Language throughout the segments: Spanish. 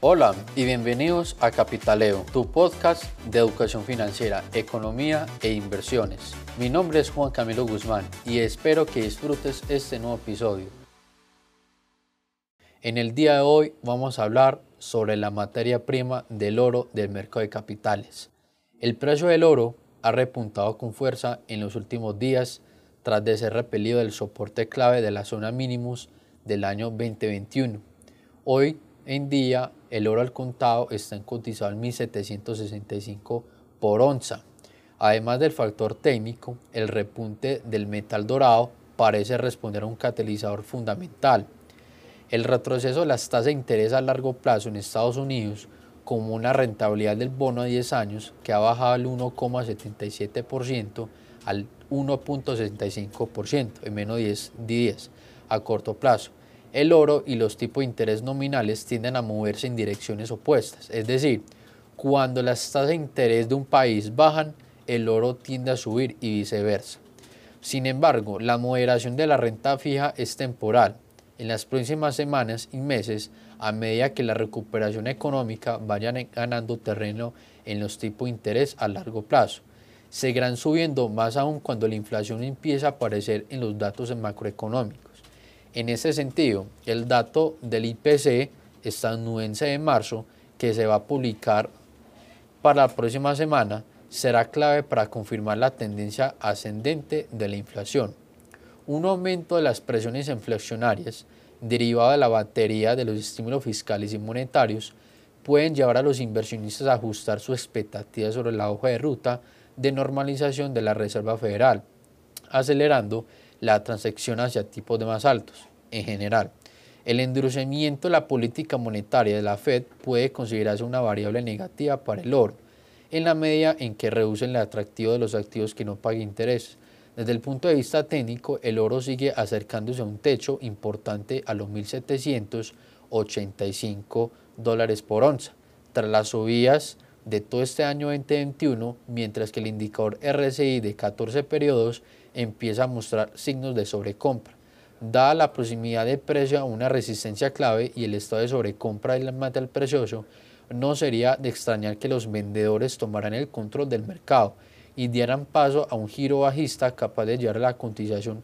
Hola y bienvenidos a Capitaleo, tu podcast de educación financiera, economía e inversiones. Mi nombre es Juan Camilo Guzmán y espero que disfrutes este nuevo episodio. En el día de hoy vamos a hablar sobre la materia prima del oro del mercado de capitales. El precio del oro ha repuntado con fuerza en los últimos días tras de ser repelido del soporte clave de la zona mínimos del año 2021. Hoy en día el oro al contado está en cotizado en 1765 por onza. Además del factor técnico, el repunte del metal dorado parece responder a un catalizador fundamental. El retroceso de las tasas de interés a largo plazo en Estados Unidos como una rentabilidad del bono a 10 años que ha bajado al 1,77% al 1.65% en menos de 10 días a corto plazo. El oro y los tipos de interés nominales tienden a moverse en direcciones opuestas, es decir, cuando las tasas de interés de un país bajan, el oro tiende a subir y viceversa. Sin embargo, la moderación de la renta fija es temporal. En las próximas semanas y meses, a medida que la recuperación económica vaya ganando terreno en los tipos de interés a largo plazo, seguirán subiendo más aún cuando la inflación empieza a aparecer en los datos macroeconómicos. En ese sentido, el dato del IPC estadounidense de marzo, que se va a publicar para la próxima semana, será clave para confirmar la tendencia ascendente de la inflación. Un aumento de las presiones inflacionarias derivado de la batería de los estímulos fiscales y monetarios pueden llevar a los inversionistas a ajustar su expectativa sobre la hoja de ruta de normalización de la Reserva Federal, acelerando la transacción hacia tipos de más altos. En general, el endurecimiento de la política monetaria de la Fed puede considerarse una variable negativa para el oro, en la medida en que reducen el atractivo de los activos que no paguen intereses. Desde el punto de vista técnico, el oro sigue acercándose a un techo importante a los 1.785 dólares por onza. Tras las subidas de todo este año 2021, mientras que el indicador RSI de 14 periodos empieza a mostrar signos de sobrecompra. Dada la proximidad de precio a una resistencia clave y el estado de sobrecompra del metal precioso, no sería de extrañar que los vendedores tomaran el control del mercado y dieran paso a un giro bajista capaz de llevar la cotización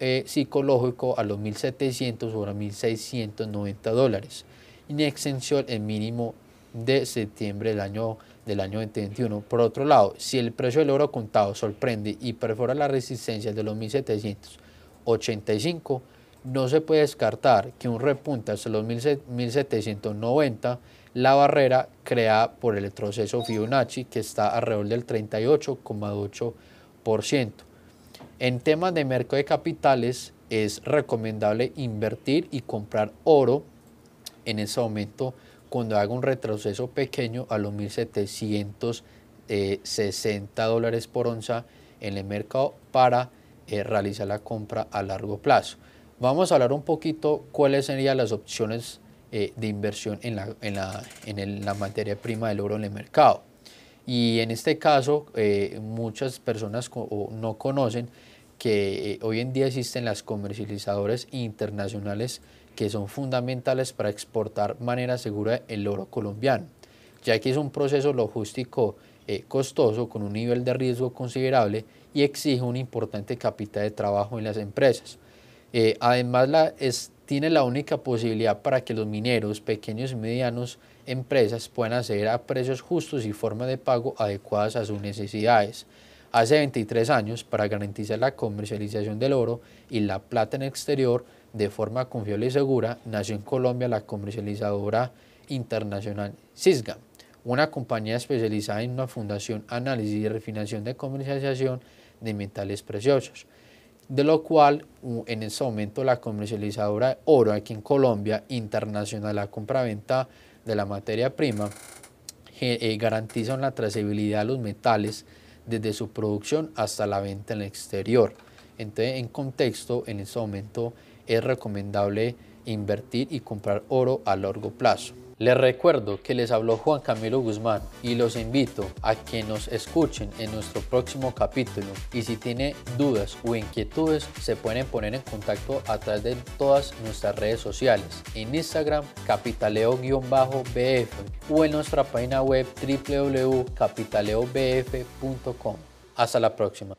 eh, psicológico a los 1.700 o a 1.690 dólares, en extensión el mínimo de septiembre del año, del año 2021. Por otro lado, si el precio del oro contado sorprende y perfora la resistencia de los 1785, no se puede descartar que un repunte hasta los 1790, la barrera creada por el retroceso Fibonacci que está alrededor del 38,8%. En temas de mercado de capitales es recomendable invertir y comprar oro en ese momento cuando haga un retroceso pequeño a los 1.760 dólares por onza en el mercado para eh, realizar la compra a largo plazo. Vamos a hablar un poquito cuáles serían las opciones eh, de inversión en la, en, la, en la, materia prima del oro en el mercado. Y en este caso, eh, muchas personas no conocen que hoy en día existen las comercializadores internacionales que son fundamentales para exportar de manera segura el oro colombiano, ya que es un proceso logístico eh, costoso con un nivel de riesgo considerable y exige un importante capital de trabajo en las empresas. Eh, además, tiene la única posibilidad para que los mineros, pequeños y medianos empresas puedan acceder a precios justos y formas de pago adecuadas a sus necesidades. Hace 23 años, para garantizar la comercialización del oro y la plata en el exterior, de forma confiable y segura, nació en Colombia la comercializadora internacional CISGA, una compañía especializada en una fundación, análisis y refinación de comercialización de metales preciosos, de lo cual en ese momento la comercializadora de oro aquí en Colombia, internacional, la compra-venta de la materia prima, eh, garantiza la trazabilidad de los metales desde su producción hasta la venta en el exterior. Entonces, en contexto, en este momento es recomendable invertir y comprar oro a largo plazo. Les recuerdo que les habló Juan Camilo Guzmán y los invito a que nos escuchen en nuestro próximo capítulo y si tienen dudas o inquietudes se pueden poner en contacto a través de todas nuestras redes sociales en Instagram capitaleo-bf o en nuestra página web www.capitaleobf.com. Hasta la próxima.